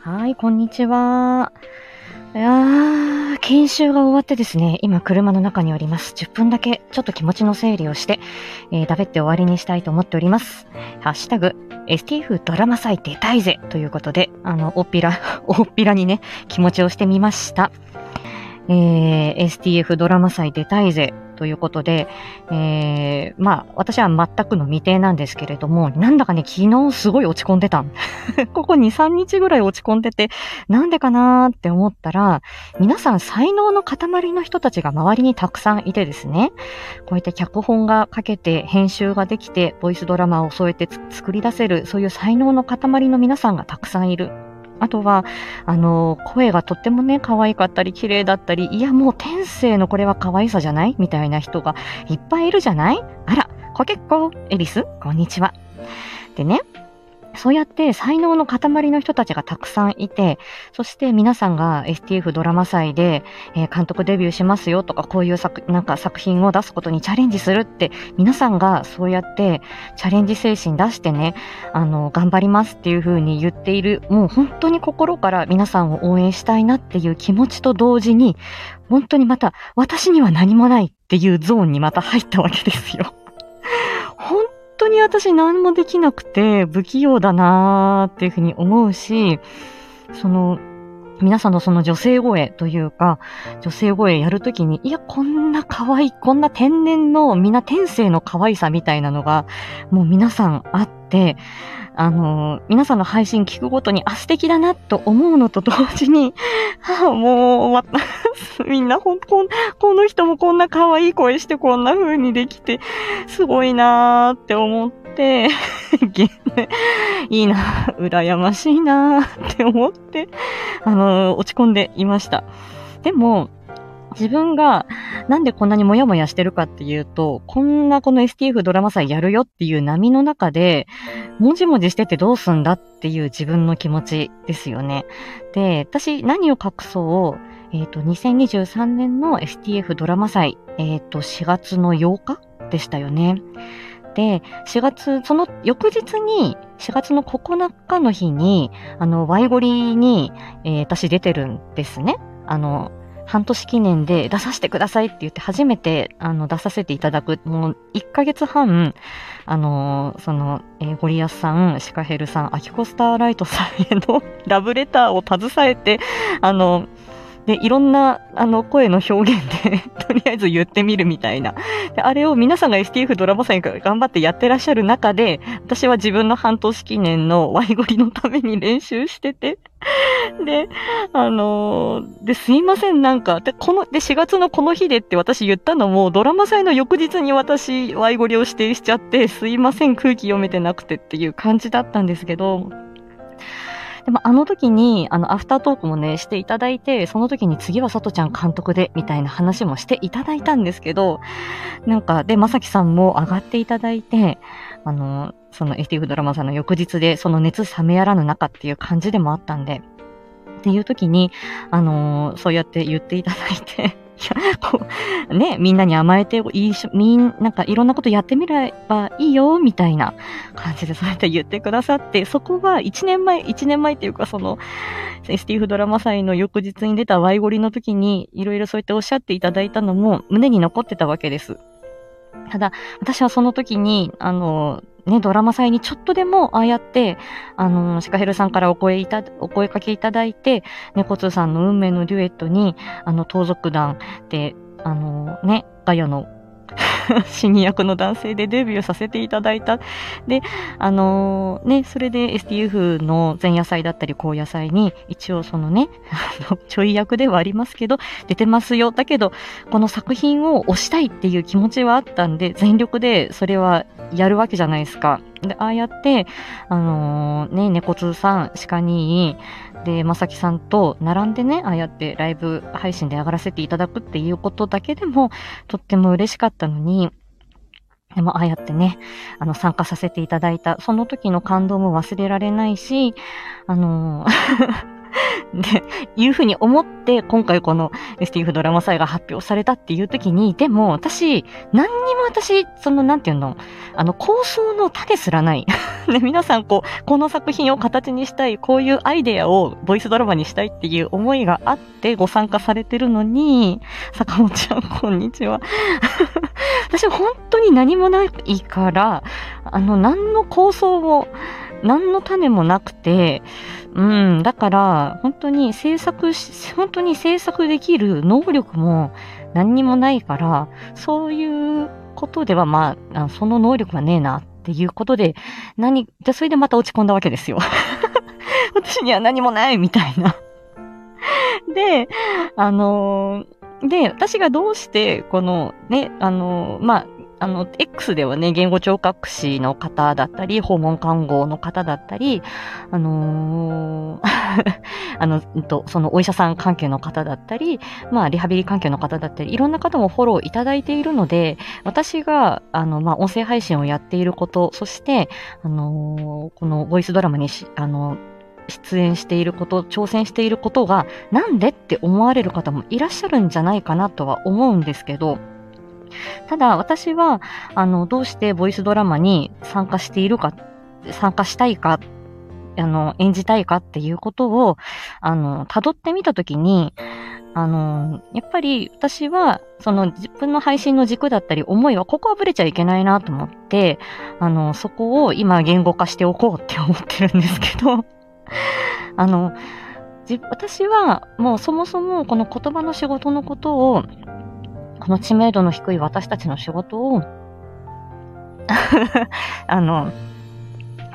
はい、こんにちは。いやー、研修が終わってですね、今車の中におります。10分だけちょっと気持ちの整理をして、えー、だべって終わりにしたいと思っております。ハッシュタグ、STF ドラマ祭出たいぜということで、あの、おっぴら、おっぴらにね、気持ちをしてみました。えー、STF ドラマ祭出たいぜということで、えー、まあ、私は全くの未定なんですけれども、なんだかね、昨日すごい落ち込んでた。ここ2、3日ぐらい落ち込んでて、なんでかなーって思ったら、皆さん才能の塊の人たちが周りにたくさんいてですね、こうやって脚本が書けて、編集ができて、ボイスドラマを添えて作り出せる、そういう才能の塊の皆さんがたくさんいる。あとは、あの、声がとってもね、可愛かったり、綺麗だったり、いや、もう天性のこれは可愛さじゃない？みたいな人がいっぱいいるじゃない？あら、コケッコ、エリス、こんにちは。でね、そうやって才能の塊の人たちがたくさんいて、そして皆さんが STF ドラマ祭で、えー、監督デビューしますよとか、こういう作、なんか作品を出すことにチャレンジするって、皆さんがそうやってチャレンジ精神出してね、あの、頑張りますっていう風に言っている、もう本当に心から皆さんを応援したいなっていう気持ちと同時に、本当にまた私には何もないっていうゾーンにまた入ったわけですよ。本 当に私何もできなくて不器用だなーっていうふうに思うし、その、皆さんのその女性声というか、女性声やるときに、いや、こんな可愛い、こんな天然の、みんな天性の可愛さみたいなのが、もう皆さんあって、あの、皆さんの配信聞くごとに、あ、素敵だなと思うのと同時に、は あ、もう、ま みんなほん、こん、この人もこんな可愛い声してこんな風にできて、すごいなーって思って、いいな、羨ましいなって思って、あの、落ち込んでいました。でも、自分がなんでこんなにもやもやしてるかっていうと、こんなこの STF ドラマ祭やるよっていう波の中で、もじもじしててどうすんだっていう自分の気持ちですよね。で、私何を隠そうえっ、ー、と、2023年の STF ドラマ祭、えっ、ー、と、4月の8日でしたよね。で、4月、その翌日に、4月の9日の日に、あの、ワイゴリに、えー、私出てるんですね。あの、半年記念で出させてくださいって言って初めて、あの、出させていただく、もう1ヶ月半、あの、その、えー、ゴリアスさん、シカヘルさん、アキコスターライトさんへの ラブレターを携えて、あの、で、いろんな、あの、声の表現で とりあえず言ってみるみたいな。で、あれを皆さんが STF ドラマ祭から頑張ってやってらっしゃる中で、私は自分の半年記念のワイゴリのために練習してて、で、あのー、で、すいません、なんか、で、この、で、4月のこの日でって私言ったのも、ドラマ祭の翌日に私、ワイゴリを指定しちゃって、すいません、空気読めてなくてっていう感じだったんですけど、でもあの時に、あの、アフタートークもね、していただいて、その時に次はさとちゃん監督で、みたいな話もしていただいたんですけど、なんか、で、まさきさんも上がっていただいて、あの、その STF ドラマさんの翌日で、その熱冷めやらぬ中っていう感じでもあったんで、っていう時に、あのそうやって言っていただいてこう、ね、みんなに甘えて、いいし、みん、なんかいろんなことやってみればいいよ、みたいな感じでそうやって言ってくださって、そこは1年前、1年前っていうかその、スティーフドラマ祭の翌日に出たワイゴリの時に、いろいろそうやっておっしゃっていただいたのも胸に残ってたわけです。ただ、私はその時に、あの、ね、ドラマ祭にちょっとでも、ああやって、あの、シカヘルさんからお声いた、お声かけいただいて、猫通さんの運命のデュエットに、あの、盗賊団で、あの、ね、ガヤのシニア役の男性でデビューさせていただいた。で、あのー、ね、それで STF の前夜祭だったり後夜祭に、一応そのね、あの、ちょい役ではありますけど、出てますよ。だけど、この作品を推したいっていう気持ちはあったんで、全力でそれはやるわけじゃないですか。で、ああやって、あのー、ね、猫通さん、鹿に、で、まさきさんと並んでね、ああやってライブ配信で上がらせていただくっていうことだけでも、とっても嬉しかったのに、でも、ああやってね、あの、参加させていただいた、その時の感動も忘れられないし、あのー で、いうふうに思って、今回この STF ドラマ祭が発表されたっていう時に、でも私、何にも私、その、なんていうの、あの、構想の種すらない。で、皆さん、こう、この作品を形にしたい、こういうアイデアをボイスドラマにしたいっていう思いがあってご参加されてるのに、坂本ちゃん、こんにちは。私本当に何もないから、あの、何の構想も、何の種もなくて、うん、だから、本当に制作し、本当に制作できる能力も何にもないから、そういうことでは、まあ、その能力はねえなっていうことで、何、じゃそれでまた落ち込んだわけですよ。私には何もないみたいなで、あのー、で、私がどうして、このね、あのー、まあ、あの、X ではね、言語聴覚士の方だったり、訪問看護の方だったり、あのー あの、と、そのお医者さん関係の方だったり、まあ、リハビリ関係の方だったり、いろんな方もフォローいただいているので、私が、あの、まあ、音声配信をやっていること、そして、あのー、このボイスドラマにし、あの出演していること、挑戦していることが、なんでって思われる方もいらっしゃるんじゃないかなとは思うんですけど、ただ私は、あの、どうしてボイスドラマに参加しているか、参加したいか、あの、演じたいかっていうことを、あの、辿ってみたときに、あの、やっぱり私は、その自分の配信の軸だったり思いは、ここはブレちゃいけないなと思って、あの、そこを今言語化しておこうって思ってるんですけど、あの、私はもうそもそもこの言葉の仕事のことをこの知名度の低い私たちの仕事を あの、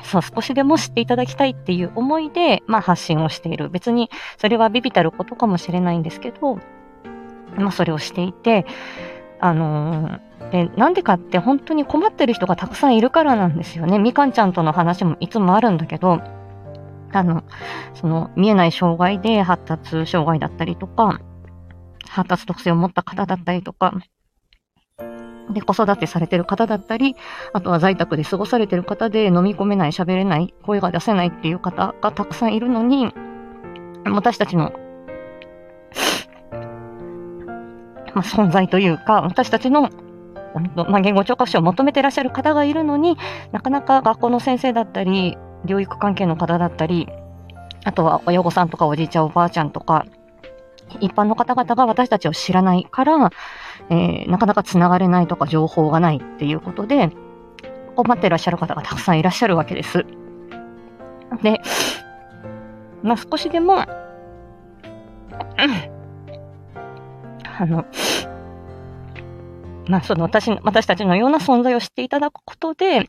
そう、少しでも知っていただきたいっていう思いで、まあ発信をしている。別に、それはビビたることかもしれないんですけど、まあそれをしていて、あのー、で、なんでかって本当に困ってる人がたくさんいるからなんですよね。みかんちゃんとの話もいつもあるんだけど、あの、その見えない障害で発達障害だったりとか、発達特性を持った方だったりとか、で、子育てされてる方だったり、あとは在宅で過ごされてる方で飲み込めない、喋れない、声が出せないっていう方がたくさんいるのに、私たちの、まあ、存在というか、私たちの、まあ、言語聴覚士を求めてらっしゃる方がいるのになかなか学校の先生だったり、療育関係の方だったり、あとは親御さんとかおじいちゃんおばあちゃんとか、一般の方々が私たちを知らないから、えー、なかなか繋がれないとか情報がないっていうことで、困っていらっしゃる方がたくさんいらっしゃるわけです。で、まあ、少しでも、あの、まあ、その私、私たちのような存在を知っていただくことで、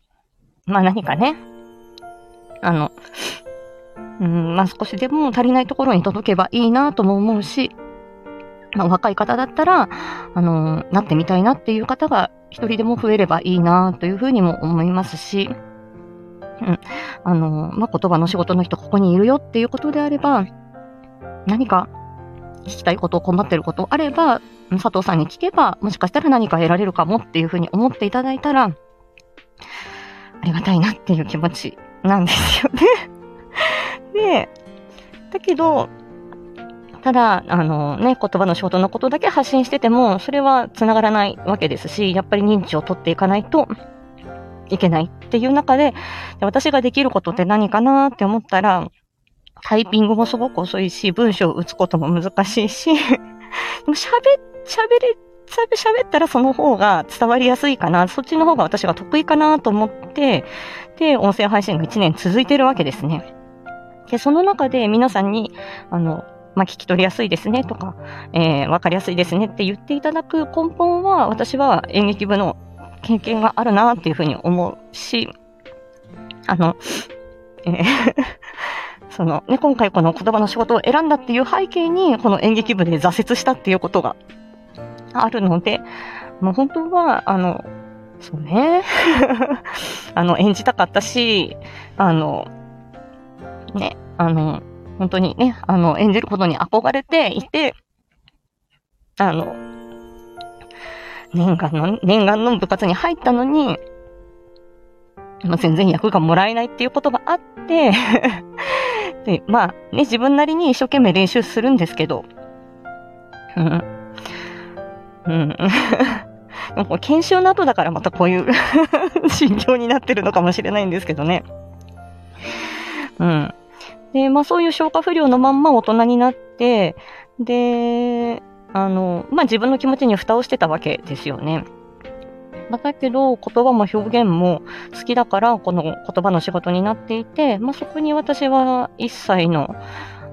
まあ何かね、あの、うん、まあ少しでも足りないところに届けばいいなとも思うし、まあ若い方だったら、あの、なってみたいなっていう方が一人でも増えればいいなというふうにも思いますし、うん、あの、まあ言葉の仕事の人ここにいるよっていうことであれば、何か聞きたいこと、困ってることあれば、佐藤さんに聞けば、もしかしたら何か得られるかもっていうふうに思っていただいたら、ありがたいなっていう気持ちなんですよね。で、だけど、ただ、あのね、言葉の仕事のことだけ発信してても、それは繋がらないわけですし、やっぱり認知を取っていかないといけないっていう中で、私ができることって何かなって思ったら、タイピングもすごく遅いし、文章を打つことも難しいし、でも喋、喋れ、喋ったらその方が伝わりやすいかな、そっちの方が私が得意かなと思って、で、音声配信が1年続いてるわけですね。で、その中で皆さんに、あの、まあ、聞き取りやすいですねとか、えー、わかりやすいですねって言っていただく根本は、私は演劇部の経験があるなっていうふうに思うし、あの、えー そのね、今回この言葉の仕事を選んだっていう背景に、この演劇部で挫折したっていうことがあるので、もう本当は、あの、そうね、あの、演じたかったし、あの、ね、あの、本当にね、あの、演じることに憧れていて、あの、念願の、念願の部活に入ったのに、ま、全然役がもらえないっていうことがあって で、まあ、ね、自分なりに一生懸命練習するんですけど、うん。うん。も研修の後だからまたこういう 心境になってるのかもしれないんですけどね。うん。で、まあそういう消化不良のまんま大人になって、で、あの、まあ自分の気持ちに蓋をしてたわけですよね。ま、だけど、言葉も表現も好きだから、この言葉の仕事になっていて、まあそこに私は一切の、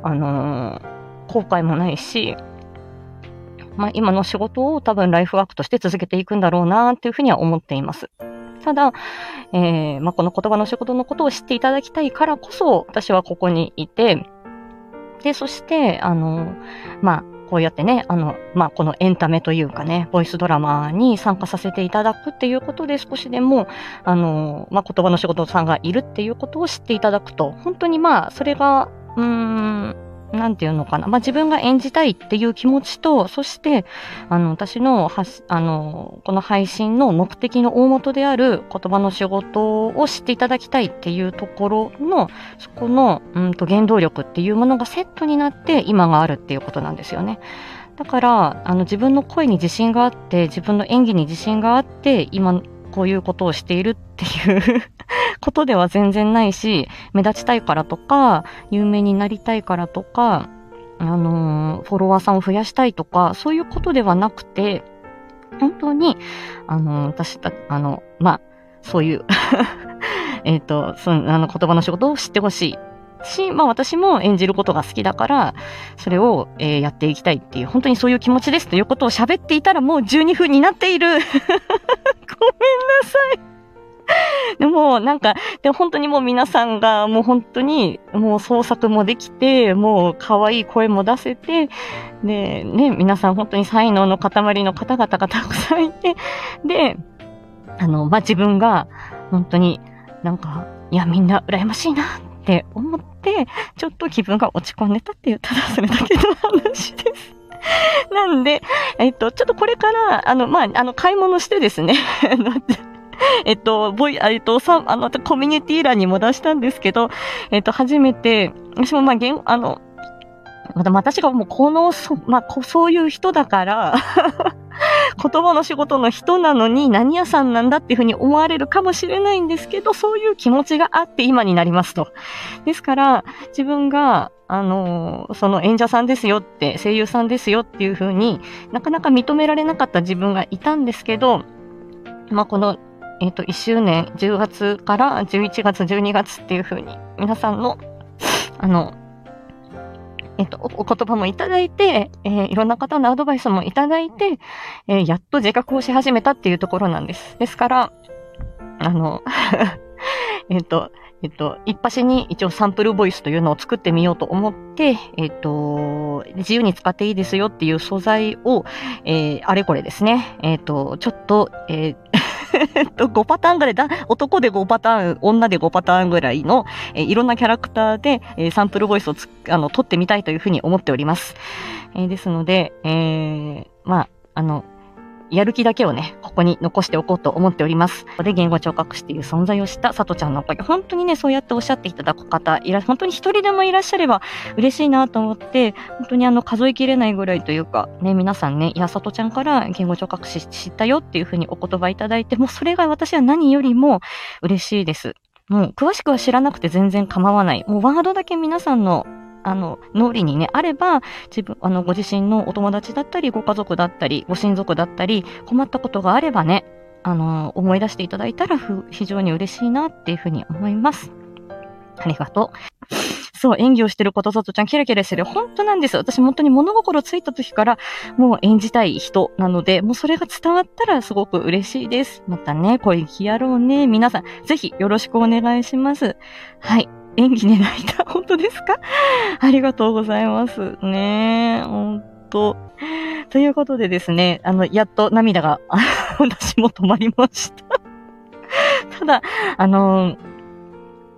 あのー、後悔もないし、まあ、今の仕事を多分ライフワークとして続けていくんだろうなっていうふうには思っています。ただ、えー、まあ、この言葉の仕事のことを知っていただきたいからこそ、私はここにいて、で、そして、あの、まあ、こうやってね、あの、まあ、このエンタメというかね、ボイスドラマに参加させていただくっていうことで少しでも、あの、まあ、言葉の仕事さんがいるっていうことを知っていただくと、本当にまあ、それが、うーん、なんていうのかな。まあ、自分が演じたいっていう気持ちと、そして、あの、私の、はあの、この配信の目的の大元である言葉の仕事を知っていただきたいっていうところの、そこの、うんと、原動力っていうものがセットになって今があるっていうことなんですよね。だから、あの、自分の声に自信があって、自分の演技に自信があって、今、こういうことをしているっていうことでは全然ないし、目立ちたいからとか、有名になりたいからとか、あのー、フォロワーさんを増やしたいとか、そういうことではなくて、本当に、あのー、私た、あの、まあ、そういう えっと、その、あの、言葉の仕事を知ってほしい。し、まあ私も演じることが好きだから、それを、えー、やっていきたいっていう、本当にそういう気持ちですということを喋っていたらもう12分になっている。ごめんなさい。でも、なんか、で本当にもう皆さんが、もう本当に、もう創作もできて、もう可愛い声も出せて、で、ね、皆さん本当に才能の塊の方々がたくさんいて、で、あの、まあ、自分が、本当になんか、いや、みんな羨ましいなっって思って、ちょっと気分が落ち込んでたっていう、ただそれだけの話です。なんで、えっと、ちょっとこれから、あの、まあ、あの、買い物してですね、えっと、ボイ、えっと、さ、あの、コミュニティ欄にも出したんですけど、えっと、初めて、私もまあ、げん、あの、私がもうこの、そ、まあ、そういう人だから言葉の仕事の人なのに何屋さんなんだっていうふうに思われるかもしれないんですけど、そういう気持ちがあって今になりますと。ですから、自分が、あの、その演者さんですよって、声優さんですよっていうふうになかなか認められなかった自分がいたんですけど、まあ、このえっ、ー、と、1周年、10月から11月、12月っていう風に、皆さんの、あの、えっ、と、お言葉もいただいて、えー、いろんな方のアドバイスもいただいて、えー、やっと自覚をし始めたっていうところなんです。ですから、あの、えっと、えっと、一発に一応サンプルボイスというのを作ってみようと思って、えっと、自由に使っていいですよっていう素材を、えー、あれこれですね、えっと、ちょっと、えー と、5パターンぐらいだ、男で5パターン、女で5パターンぐらいの、え、いろんなキャラクターで、え、サンプルボイスをつあの、撮ってみたいというふうに思っております。え、ですので、えー、まあ、あの、やる気だけをね、ここに残しておこうと思っております。で、言語聴覚士っていう存在をしたさとちゃんのおかげ。本当にね、そうやっておっしゃっていただく方、いら、本当に一人でもいらっしゃれば嬉しいなと思って、本当にあの、数えきれないぐらいというか、ね、皆さんね、いや、さとちゃんから言語聴覚士知ったよっていうふうにお言葉いただいて、もうそれが私は何よりも嬉しいです。もう、詳しくは知らなくて全然構わない。もうワードだけ皆さんのあの、脳裏にね、あれば、自分、あの、ご自身のお友達だったり、ご家族だったり、ご親族だったり、困ったことがあればね、あの、思い出していただいたら、非常に嬉しいなっていうふうに思います。ありがとう。そう、演技をしてることさとちゃんキラキラしてる。本当なんです。私本当に物心ついた時からもう演じたい人なので、もうそれが伝わったらすごく嬉しいです。またね、声聞やろうね。皆さん、ぜひよろしくお願いします。はい。演技で泣いた。本当ですか？ありがとうございます。ねえ、本当。ということでですね、あの、やっと涙が 私も止まりました ただ、あの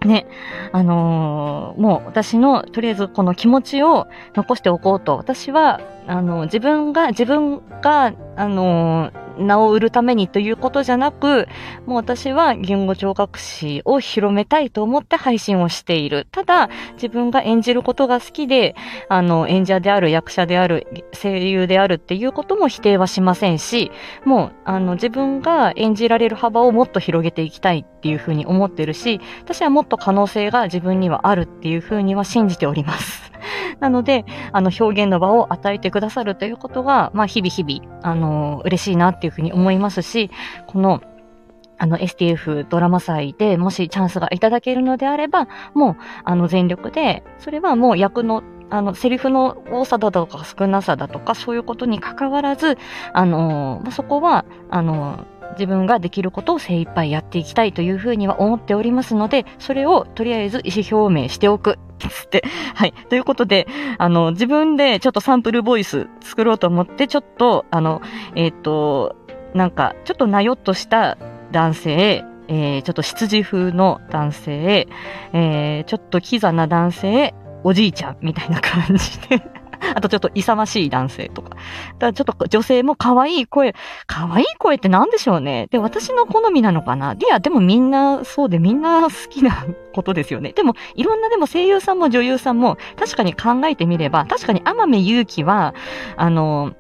ね、あのー、もう私の、とりあえずこの気持ちを残しておこうと。私は、あの、自分が、自分が、あのー、名を売るためにということじゃなく、もう私は言語聴覚士を広めたいと思って配信をしている。ただ、自分が演じることが好きで、あの、演者である、役者である、声優であるっていうことも否定はしませんし、もう、あの、自分が演じられる幅をもっと広げていきたいっていうふうに思ってるし、私はもっと可能性が自分にはあるっていうふうには信じております。なので、あの、表現の場を与えてくださるということが、まあ、日々日々、あの、嬉しいなってていうふうに思いますし、この、あの、STF ドラマ祭でもしチャンスがいただけるのであれば、もう、あの、全力で、それはもう役の、あの、セリフの多さだとか少なさだとか、そういうことに関わらず、あの、まあ、そこは、あの、自分ができることを精一杯やっていきたいというふうには思っておりますので、それをとりあえず意思表明しておく。つって。はい。ということで、あの、自分でちょっとサンプルボイス作ろうと思って、ちょっと、あの、えっ、ー、と、なんか、ちょっとなよっとした男性、えー、ちょっと羊風の男性、えー、ちょっとキザな男性、おじいちゃんみたいな感じで あとちょっと勇ましい男性とか。だからちょっと女性も可愛い声、可愛い声って何でしょうね。で、私の好みなのかないや、でもみんなそうでみんな好きなことですよね。でも、いろんなでも声優さんも女優さんも確かに考えてみれば、確かに天海祐希は、あの、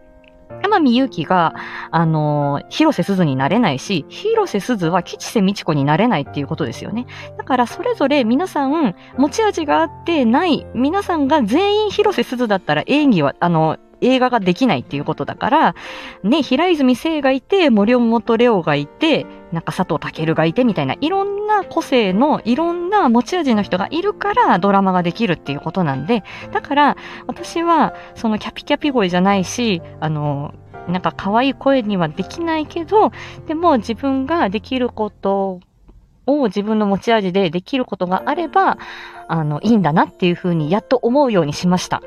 天海祐希が、あの、広瀬すずになれないし、広瀬すずは吉瀬美智子になれないっていうことですよね。だからそれぞれ皆さん持ち味があってない、皆さんが全員広瀬すずだったら演技は、あの、映画ができないっていうことだから、ね、平泉聖がいて、森本レオがいて、なんか佐藤健がいてみたいな、いろんな個性の、いろんな持ち味の人がいるからドラマができるっていうことなんで、だから、私は、そのキャピキャピ声じゃないし、あの、なんか可愛い声にはできないけど、でも自分ができることを自分の持ち味でできることがあれば、あの、いいんだなっていうふうにやっと思うようにしました。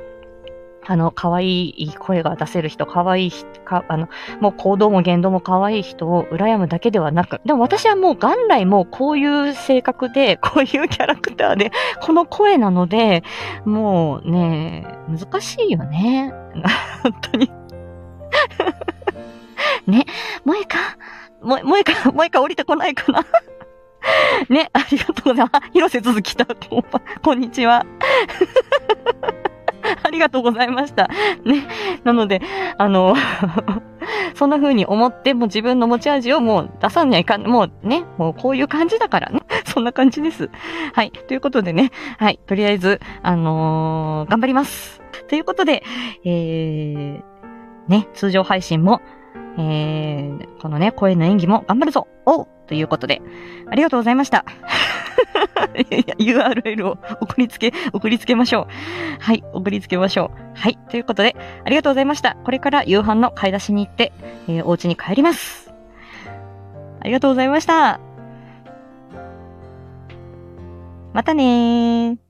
あの、可愛い声が出せる人、可愛い人、か、あの、もう行動も言動も可愛い人を羨むだけではなく、でも私はもう元来もうこういう性格で、こういうキャラクターで、この声なので、もうね、難しいよね。本当に ね、萌えか萌え、萌えか、萌えか降りてこないかな？ね、ありがとうございます。広瀬続きた。こんにちは。ありがとうございました。ね。なので、あの、そんな風に思って、もう自分の持ち味をもう出さないかん、もうね、もうこういう感じだからね。そんな感じです。はい。ということでね、はい。とりあえず、あのー、頑張ります。ということで、えー、ね、通常配信も、えー、このね、声の演技も頑張るぞおうということで、ありがとうございました。URL を送りつけ、送りつけましょう。はい、送りつけましょう。はい、ということで、ありがとうございました。これから夕飯の買い出しに行って、えー、お家に帰ります。ありがとうございました。またねー。